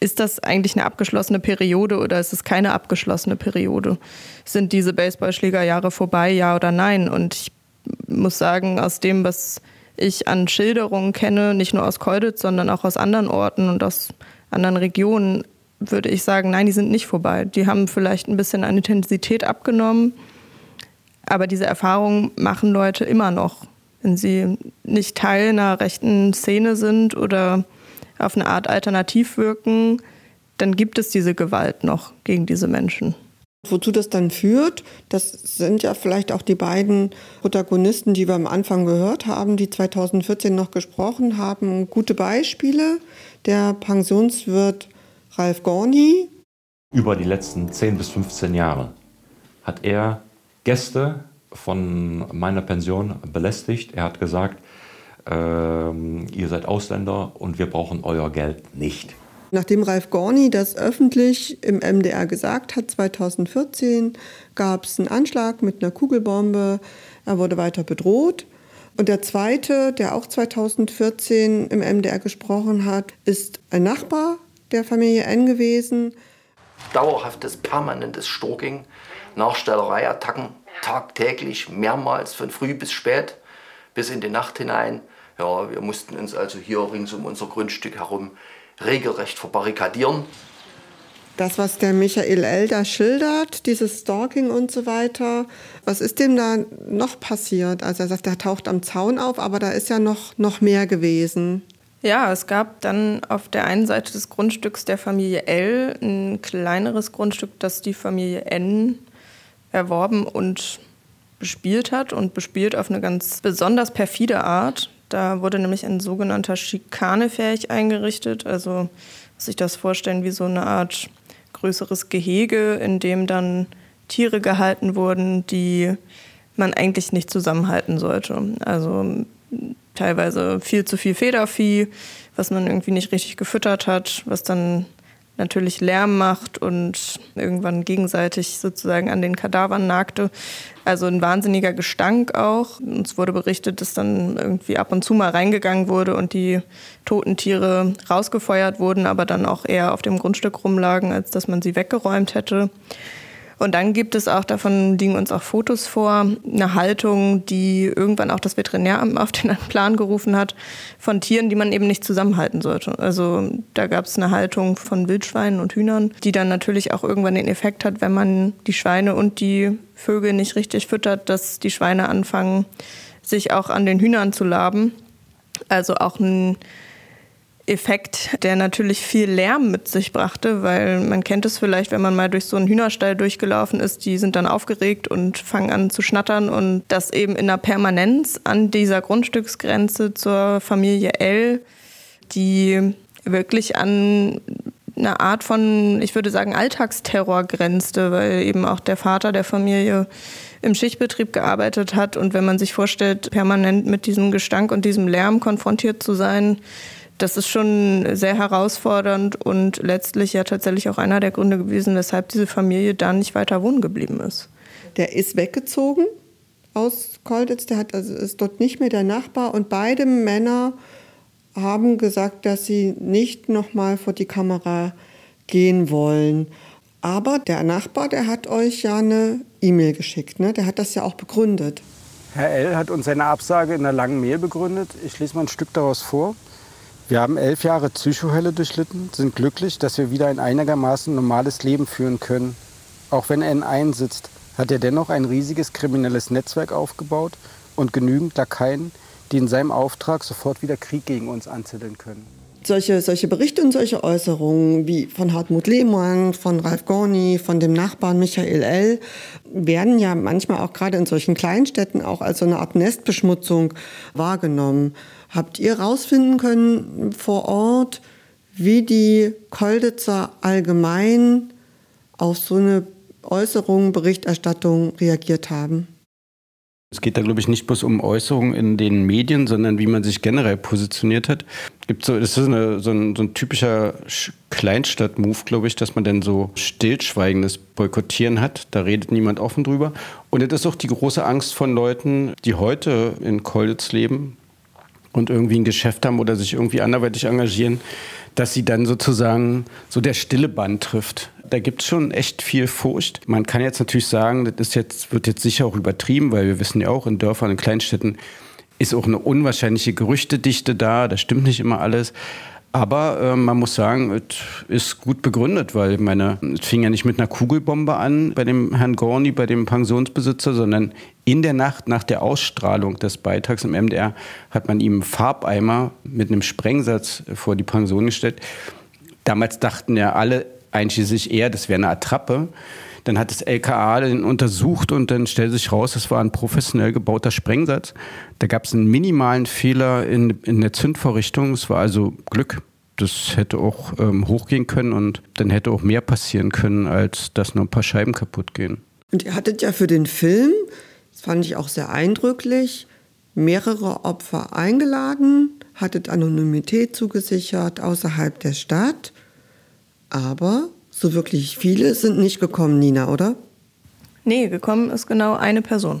ist das eigentlich eine abgeschlossene Periode oder ist es keine abgeschlossene Periode? Sind diese Baseballschlägerjahre vorbei, ja oder nein? Und ich muss sagen, aus dem, was ich an Schilderungen kenne, nicht nur aus Keuditz, sondern auch aus anderen Orten und aus anderen Regionen, würde ich sagen, nein, die sind nicht vorbei. Die haben vielleicht ein bisschen an Intensität abgenommen. Aber diese Erfahrungen machen Leute immer noch. Wenn sie nicht Teil einer rechten Szene sind oder auf eine Art alternativ wirken, dann gibt es diese Gewalt noch gegen diese Menschen. Wozu das dann führt, das sind ja vielleicht auch die beiden Protagonisten, die wir am Anfang gehört haben, die 2014 noch gesprochen haben, gute Beispiele. Der Pensionswirt Ralf Gorni. Über die letzten 10 bis 15 Jahre hat er Gäste von meiner Pension belästigt. Er hat gesagt, ähm, ihr seid Ausländer und wir brauchen euer Geld nicht. Nachdem Ralf Gorni das öffentlich im MDR gesagt hat, 2014 gab es einen Anschlag mit einer Kugelbombe. Er wurde weiter bedroht. Und der zweite, der auch 2014 im MDR gesprochen hat, ist ein Nachbar der Familie N gewesen. Dauerhaftes, permanentes Stalking Nachstellereiattacken tagtäglich, mehrmals von früh bis spät, bis in die Nacht hinein. Ja, wir mussten uns also hier rings um unser Grundstück herum regelrecht verbarrikadieren. Das, was der Michael L. da schildert, dieses Stalking und so weiter, was ist dem da noch passiert? Also er sagt, er taucht am Zaun auf, aber da ist ja noch, noch mehr gewesen. Ja, es gab dann auf der einen Seite des Grundstücks der Familie L ein kleineres Grundstück, das die Familie N erworben und bespielt hat und bespielt auf eine ganz besonders perfide Art. Da wurde nämlich ein sogenannter Schikanefähig eingerichtet, also muss sich das vorstellen wie so eine Art größeres Gehege, in dem dann Tiere gehalten wurden, die man eigentlich nicht zusammenhalten sollte. Also teilweise viel zu viel Federvieh, was man irgendwie nicht richtig gefüttert hat, was dann natürlich Lärm macht und irgendwann gegenseitig sozusagen an den Kadavern nagte. Also ein wahnsinniger Gestank auch. Uns wurde berichtet, dass dann irgendwie ab und zu mal reingegangen wurde und die toten Tiere rausgefeuert wurden, aber dann auch eher auf dem Grundstück rumlagen, als dass man sie weggeräumt hätte. Und dann gibt es auch, davon liegen uns auch Fotos vor, eine Haltung, die irgendwann auch das Veterinäramt auf den Plan gerufen hat, von Tieren, die man eben nicht zusammenhalten sollte. Also da gab es eine Haltung von Wildschweinen und Hühnern, die dann natürlich auch irgendwann den Effekt hat, wenn man die Schweine und die Vögel nicht richtig füttert, dass die Schweine anfangen, sich auch an den Hühnern zu laben. Also auch ein Effekt, der natürlich viel Lärm mit sich brachte, weil man kennt es vielleicht, wenn man mal durch so einen Hühnerstall durchgelaufen ist, die sind dann aufgeregt und fangen an zu schnattern und das eben in der Permanenz an dieser Grundstücksgrenze zur Familie L, die wirklich an eine Art von, ich würde sagen, Alltagsterror grenzte, weil eben auch der Vater der Familie im Schichtbetrieb gearbeitet hat. Und wenn man sich vorstellt, permanent mit diesem Gestank und diesem Lärm konfrontiert zu sein, das ist schon sehr herausfordernd und letztlich ja tatsächlich auch einer der Gründe gewesen, weshalb diese Familie da nicht weiter wohnen geblieben ist. Der ist weggezogen aus Kolditz, der hat, also ist dort nicht mehr der Nachbar und beide Männer haben gesagt, dass sie nicht nochmal vor die Kamera gehen wollen. Aber der Nachbar, der hat euch ja eine E-Mail geschickt, ne? der hat das ja auch begründet. Herr L. hat uns seine Absage in einer langen Mail begründet. Ich lese mal ein Stück daraus vor. Wir haben elf Jahre Psychohölle durchlitten, sind glücklich, dass wir wieder ein einigermaßen normales Leben führen können. Auch wenn er in einsitzt, hat er dennoch ein riesiges kriminelles Netzwerk aufgebaut und genügend Lakaien, die in seinem Auftrag sofort wieder Krieg gegen uns anzetteln können. Solche, solche Berichte und solche Äußerungen wie von Hartmut Lehmann, von Ralf Gorni, von dem Nachbarn Michael L. werden ja manchmal auch gerade in solchen Kleinstädten auch als so eine Art Nestbeschmutzung wahrgenommen. Habt ihr herausfinden können vor Ort, wie die Kolditzer allgemein auf so eine Äußerung, Berichterstattung reagiert haben? Es geht da, glaube ich, nicht bloß um Äußerungen in den Medien, sondern wie man sich generell positioniert hat. Gibt so, das ist eine, so, ein, so ein typischer Kleinstadt-Move, glaube ich, dass man dann so stillschweigendes Boykottieren hat. Da redet niemand offen drüber. Und das ist auch die große Angst von Leuten, die heute in Kolditz leben, und irgendwie ein Geschäft haben oder sich irgendwie anderweitig engagieren, dass sie dann sozusagen so der stille Band trifft. Da gibt es schon echt viel Furcht. Man kann jetzt natürlich sagen, das ist jetzt, wird jetzt sicher auch übertrieben, weil wir wissen ja auch, in Dörfern, in Kleinstädten ist auch eine unwahrscheinliche Gerüchtedichte da. Das stimmt nicht immer alles. Aber äh, man muss sagen, es ist gut begründet, weil meine, es fing ja nicht mit einer Kugelbombe an bei dem Herrn Gorni, bei dem Pensionsbesitzer, sondern in der Nacht nach der Ausstrahlung des Beitrags im MDR hat man ihm Farbeimer mit einem Sprengsatz vor die Pension gestellt. Damals dachten ja alle, einschließlich er, das wäre eine Attrappe. Dann hat das LKA den untersucht und dann stellte sich raus, es war ein professionell gebauter Sprengsatz. Da gab es einen minimalen Fehler in, in der Zündvorrichtung. Es war also Glück. Das hätte auch ähm, hochgehen können und dann hätte auch mehr passieren können, als dass nur ein paar Scheiben kaputt gehen. Und ihr hattet ja für den Film, das fand ich auch sehr eindrücklich, mehrere Opfer eingeladen, hattet Anonymität zugesichert außerhalb der Stadt. Aber so wirklich viele sind nicht gekommen, Nina, oder? Nee, gekommen ist genau eine Person.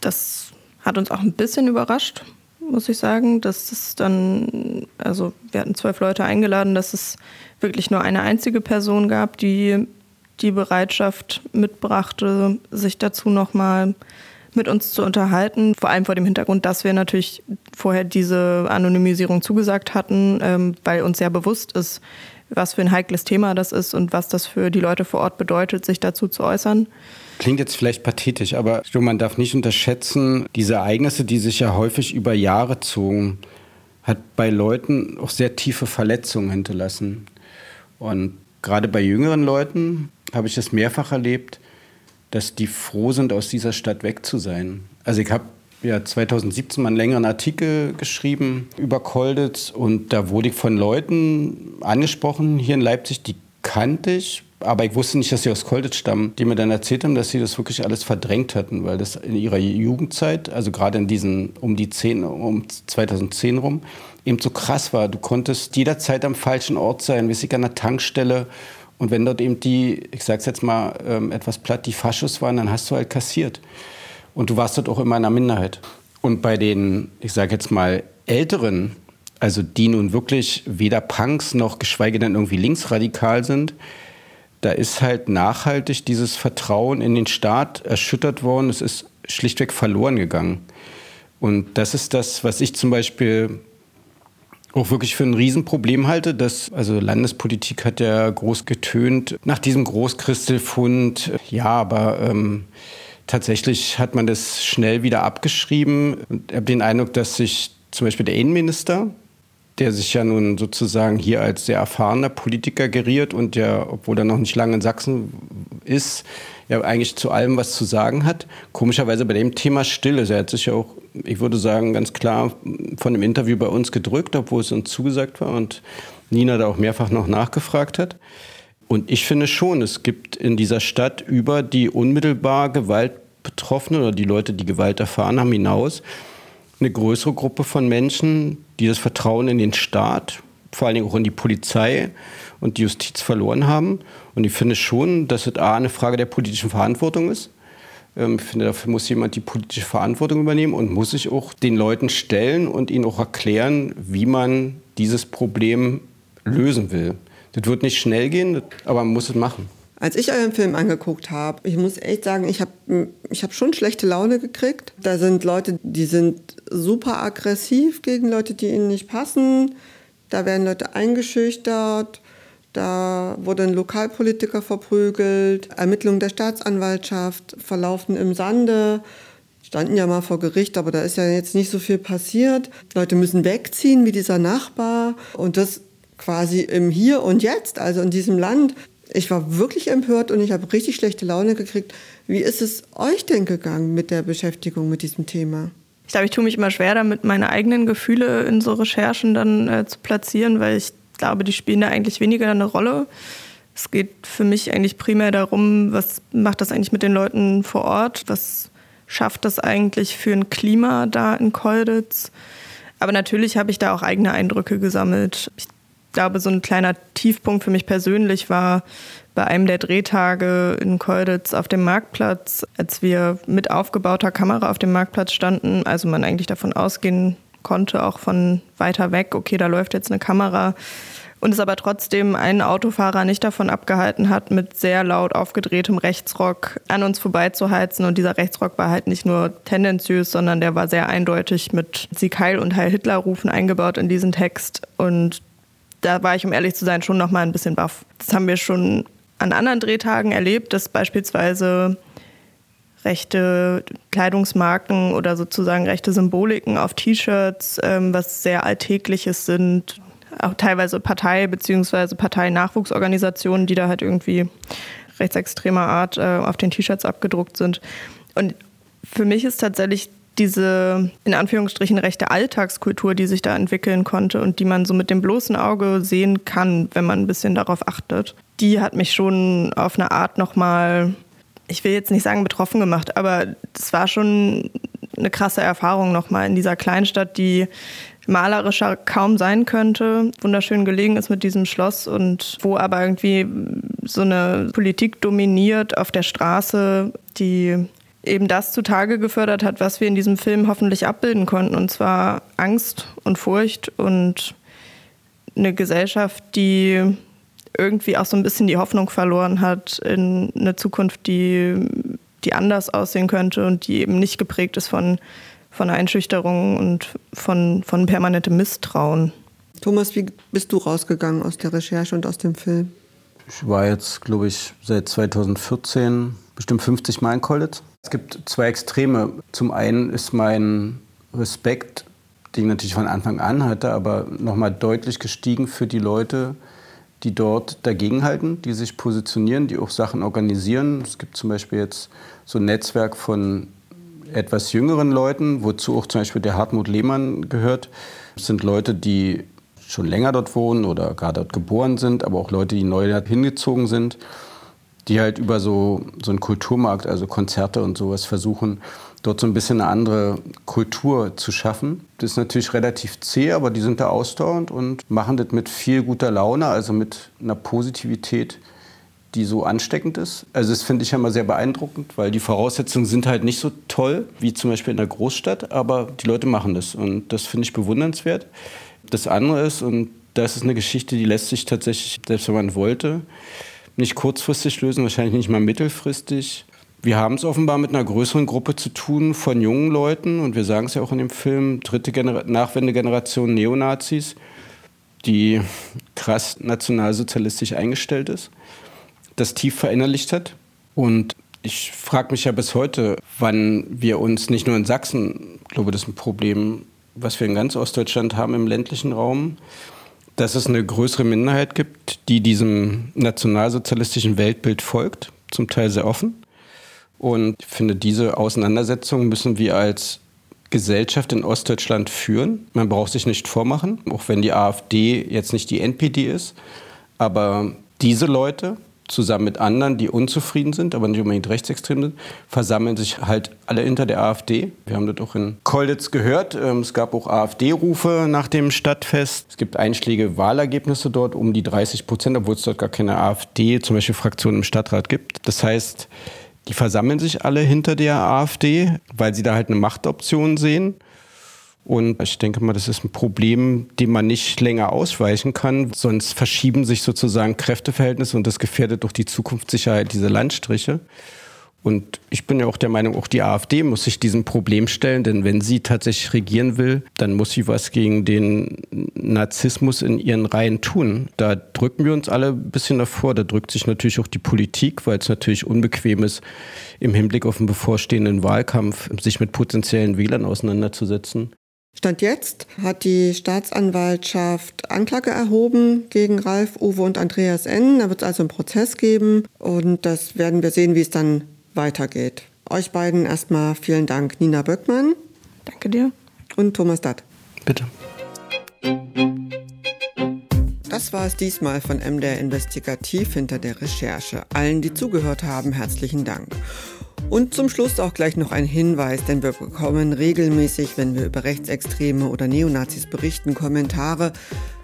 Das hat uns auch ein bisschen überrascht, muss ich sagen, dass es dann, also wir hatten zwölf Leute eingeladen, dass es wirklich nur eine einzige Person gab, die die Bereitschaft mitbrachte, sich dazu nochmal mit uns zu unterhalten. Vor allem vor dem Hintergrund, dass wir natürlich vorher diese Anonymisierung zugesagt hatten, ähm, weil uns sehr bewusst ist, was für ein heikles Thema das ist und was das für die Leute vor Ort bedeutet, sich dazu zu äußern. Klingt jetzt vielleicht pathetisch, aber man darf nicht unterschätzen, diese Ereignisse, die sich ja häufig über Jahre zogen, hat bei Leuten auch sehr tiefe Verletzungen hinterlassen. Und gerade bei jüngeren Leuten habe ich das mehrfach erlebt, dass die froh sind, aus dieser Stadt weg zu sein. Also ich habe ja 2017 mal einen längeren Artikel geschrieben über Kolditz und da wurde ich von Leuten angesprochen hier in Leipzig, die kannte ich, aber ich wusste nicht, dass sie aus Kolditz stammen, die mir dann erzählt haben, dass sie das wirklich alles verdrängt hatten, weil das in ihrer Jugendzeit, also gerade in diesen um die 10, um 2010 rum, eben so krass war. Du konntest jederzeit am falschen Ort sein, wie ich an der Tankstelle. Und wenn dort eben die, ich sag's jetzt mal ähm, etwas platt, die Faschos waren, dann hast du halt kassiert. Und du warst dort auch immer in einer Minderheit. Und bei den, ich sage jetzt mal, Älteren, also die nun wirklich weder Punks noch geschweige denn irgendwie linksradikal sind, da ist halt nachhaltig dieses Vertrauen in den Staat erschüttert worden. Es ist schlichtweg verloren gegangen. Und das ist das, was ich zum Beispiel auch wirklich für ein Riesenproblem halte. Dass, also Landespolitik hat ja groß getönt nach diesem Großkristelfund. Ja, aber ähm, tatsächlich hat man das schnell wieder abgeschrieben. Ich habe den Eindruck, dass sich zum Beispiel der Innenminister, der sich ja nun sozusagen hier als sehr erfahrener Politiker geriert und ja, obwohl er noch nicht lange in Sachsen ist, ja eigentlich zu allem was zu sagen hat. Komischerweise bei dem Thema still ist. Er hat sich ja auch, ich würde sagen, ganz klar von dem Interview bei uns gedrückt, obwohl es uns zugesagt war und Nina da auch mehrfach noch nachgefragt hat. Und ich finde schon, es gibt in dieser Stadt über die unmittelbar Gewaltbetroffenen oder die Leute, die Gewalt erfahren haben, hinaus eine größere Gruppe von Menschen, die das Vertrauen in den Staat, vor allen Dingen auch in die Polizei und die Justiz verloren haben. Und ich finde schon, dass es A, eine Frage der politischen Verantwortung ist. Ähm, ich finde, dafür muss jemand die politische Verantwortung übernehmen und muss sich auch den Leuten stellen und ihnen auch erklären, wie man dieses Problem lösen will. Das wird nicht schnell gehen, aber man muss es machen. Als ich euren Film angeguckt habe, ich muss echt sagen, ich habe ich hab schon schlechte Laune gekriegt. Da sind Leute, die sind super aggressiv gegen Leute, die ihnen nicht passen. Da werden Leute eingeschüchtert. Da wurde ein Lokalpolitiker verprügelt. Ermittlungen der Staatsanwaltschaft verlaufen im Sande. Standen ja mal vor Gericht, aber da ist ja jetzt nicht so viel passiert. Leute müssen wegziehen, wie dieser Nachbar. Und das quasi im Hier und Jetzt, also in diesem Land, ich war wirklich empört und ich habe richtig schlechte Laune gekriegt. Wie ist es euch denn gegangen mit der Beschäftigung mit diesem Thema? Ich glaube, ich tue mich immer schwer damit, meine eigenen Gefühle in so Recherchen dann äh, zu platzieren, weil ich glaube, die spielen da eigentlich weniger eine Rolle. Es geht für mich eigentlich primär darum, was macht das eigentlich mit den Leuten vor Ort? Was schafft das eigentlich für ein Klima da in Kolditz? Aber natürlich habe ich da auch eigene Eindrücke gesammelt. Ich glaube, so ein kleiner Tiefpunkt für mich persönlich war bei einem der Drehtage in Keuditz auf dem Marktplatz, als wir mit aufgebauter Kamera auf dem Marktplatz standen, also man eigentlich davon ausgehen konnte, auch von weiter weg, okay, da läuft jetzt eine Kamera, und es aber trotzdem einen Autofahrer nicht davon abgehalten hat, mit sehr laut aufgedrehtem Rechtsrock an uns vorbeizuheizen. Und dieser Rechtsrock war halt nicht nur tendenziös, sondern der war sehr eindeutig mit Sieg Heil und Heil Hitler Rufen eingebaut in diesen Text. Und da war ich, um ehrlich zu sein, schon noch mal ein bisschen baff. Das haben wir schon an anderen Drehtagen erlebt, dass beispielsweise rechte Kleidungsmarken oder sozusagen rechte Symboliken auf T-Shirts, ähm, was sehr Alltägliches sind, auch teilweise Partei- bzw. Parteinachwuchsorganisationen, die da halt irgendwie rechtsextremer Art äh, auf den T-Shirts abgedruckt sind. Und für mich ist tatsächlich diese in Anführungsstrichen rechte Alltagskultur, die sich da entwickeln konnte und die man so mit dem bloßen Auge sehen kann, wenn man ein bisschen darauf achtet, die hat mich schon auf eine Art nochmal, ich will jetzt nicht sagen betroffen gemacht, aber es war schon eine krasse Erfahrung nochmal in dieser Kleinstadt, die malerischer kaum sein könnte, wunderschön gelegen ist mit diesem Schloss und wo aber irgendwie so eine Politik dominiert auf der Straße, die eben das zutage gefördert hat, was wir in diesem Film hoffentlich abbilden konnten, und zwar Angst und Furcht und eine Gesellschaft, die irgendwie auch so ein bisschen die Hoffnung verloren hat in eine Zukunft, die, die anders aussehen könnte und die eben nicht geprägt ist von, von Einschüchterungen und von, von permanentem Misstrauen. Thomas, wie bist du rausgegangen aus der Recherche und aus dem Film? Ich war jetzt, glaube ich, seit 2014 bestimmt 50 Mal in Kollitz. Es gibt zwei Extreme. Zum einen ist mein Respekt, den ich natürlich von Anfang an hatte, aber nochmal deutlich gestiegen für die Leute, die dort dagegenhalten, die sich positionieren, die auch Sachen organisieren. Es gibt zum Beispiel jetzt so ein Netzwerk von etwas jüngeren Leuten, wozu auch zum Beispiel der Hartmut Lehmann gehört. Das sind Leute, die schon länger dort wohnen oder gar dort geboren sind, aber auch Leute, die neu hingezogen sind die halt über so, so einen Kulturmarkt, also Konzerte und sowas versuchen, dort so ein bisschen eine andere Kultur zu schaffen. Das ist natürlich relativ zäh, aber die sind da ausdauernd und machen das mit viel guter Laune, also mit einer Positivität, die so ansteckend ist. Also das finde ich ja mal sehr beeindruckend, weil die Voraussetzungen sind halt nicht so toll wie zum Beispiel in der Großstadt, aber die Leute machen das und das finde ich bewundernswert. Das andere ist, und das ist eine Geschichte, die lässt sich tatsächlich, selbst wenn man wollte, nicht kurzfristig lösen, wahrscheinlich nicht mal mittelfristig. Wir haben es offenbar mit einer größeren Gruppe zu tun von jungen Leuten und wir sagen es ja auch in dem Film, dritte Gener Nachwendegeneration Neonazis, die krass nationalsozialistisch eingestellt ist, das tief verinnerlicht hat. Und ich frage mich ja bis heute, wann wir uns nicht nur in Sachsen, ich glaube, das ist ein Problem, was wir in ganz Ostdeutschland haben im ländlichen Raum, dass es eine größere Minderheit gibt, die diesem nationalsozialistischen Weltbild folgt, zum Teil sehr offen. Und ich finde, diese Auseinandersetzung müssen wir als Gesellschaft in Ostdeutschland führen. Man braucht sich nicht vormachen, auch wenn die AfD jetzt nicht die NPD ist. Aber diese Leute, zusammen mit anderen, die unzufrieden sind, aber nicht unbedingt rechtsextrem sind, versammeln sich halt alle hinter der AfD. Wir haben das auch in Kolditz gehört. Ähm, es gab auch AfD-Rufe nach dem Stadtfest. Es gibt einschlägige Wahlergebnisse dort um die 30 Prozent, obwohl es dort gar keine AfD, zum Beispiel Fraktion im Stadtrat gibt. Das heißt, die versammeln sich alle hinter der AfD, weil sie da halt eine Machtoption sehen. Und ich denke mal, das ist ein Problem, dem man nicht länger ausweichen kann. Sonst verschieben sich sozusagen Kräfteverhältnisse und das gefährdet doch die Zukunftssicherheit dieser Landstriche. Und ich bin ja auch der Meinung, auch die AfD muss sich diesem Problem stellen, denn wenn sie tatsächlich regieren will, dann muss sie was gegen den Narzissmus in ihren Reihen tun. Da drücken wir uns alle ein bisschen davor. Da drückt sich natürlich auch die Politik, weil es natürlich unbequem ist, im Hinblick auf einen bevorstehenden Wahlkampf sich mit potenziellen Wählern auseinanderzusetzen. Stand jetzt hat die Staatsanwaltschaft Anklage erhoben gegen Ralf, Uwe und Andreas N. Da wird es also einen Prozess geben und das werden wir sehen, wie es dann weitergeht. Euch beiden erstmal vielen Dank, Nina Böckmann. Danke dir. Und Thomas Datt. Bitte. Das war es diesmal von MDR Investigativ hinter der Recherche. Allen, die zugehört haben, herzlichen Dank. Und zum Schluss auch gleich noch ein Hinweis, denn wir bekommen regelmäßig, wenn wir über Rechtsextreme oder Neonazis berichten, Kommentare.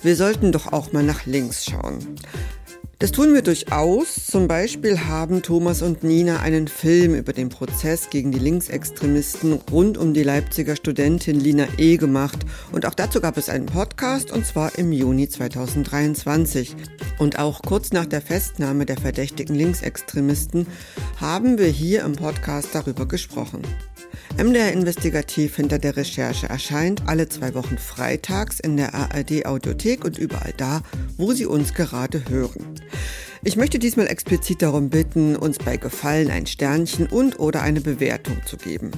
Wir sollten doch auch mal nach links schauen. Das tun wir durchaus. Zum Beispiel haben Thomas und Nina einen Film über den Prozess gegen die Linksextremisten rund um die Leipziger Studentin Lina E. gemacht. Und auch dazu gab es einen Podcast und zwar im Juni 2023. Und auch kurz nach der Festnahme der verdächtigen Linksextremisten haben wir hier im Podcast darüber gesprochen. MDR Investigativ hinter der Recherche erscheint alle zwei Wochen freitags in der ARD Audiothek und überall da, wo Sie uns gerade hören. Ich möchte diesmal explizit darum bitten, uns bei Gefallen ein Sternchen und oder eine Bewertung zu geben.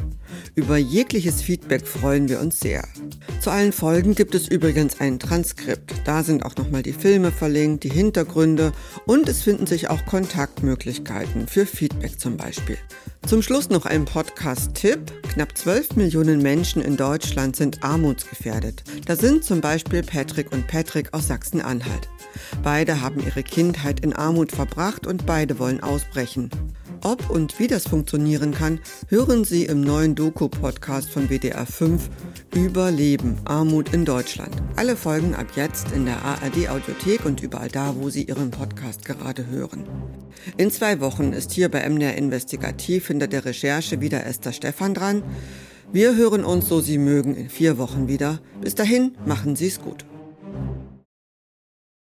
Über jegliches Feedback freuen wir uns sehr. Zu allen Folgen gibt es übrigens ein Transkript. Da sind auch nochmal die Filme verlinkt, die Hintergründe und es finden sich auch Kontaktmöglichkeiten für Feedback zum Beispiel. Zum Schluss noch ein Podcast-Tipp. Knapp 12 Millionen Menschen in Deutschland sind armutsgefährdet. Da sind zum Beispiel Patrick und Patrick aus Sachsen-Anhalt. Beide haben ihre Kindheit in Armut verbracht und beide wollen ausbrechen. Ob und wie das funktionieren kann, hören Sie im neuen Doku-Podcast von WDR 5 Überleben, Armut in Deutschland. Alle Folgen ab jetzt in der ARD-Audiothek und überall da, wo Sie Ihren Podcast gerade hören. In zwei Wochen ist hier bei MDR Investigativ hinter der Recherche wieder Esther Stephan dran. Wir hören uns, so Sie mögen, in vier Wochen wieder. Bis dahin, machen Sie es gut.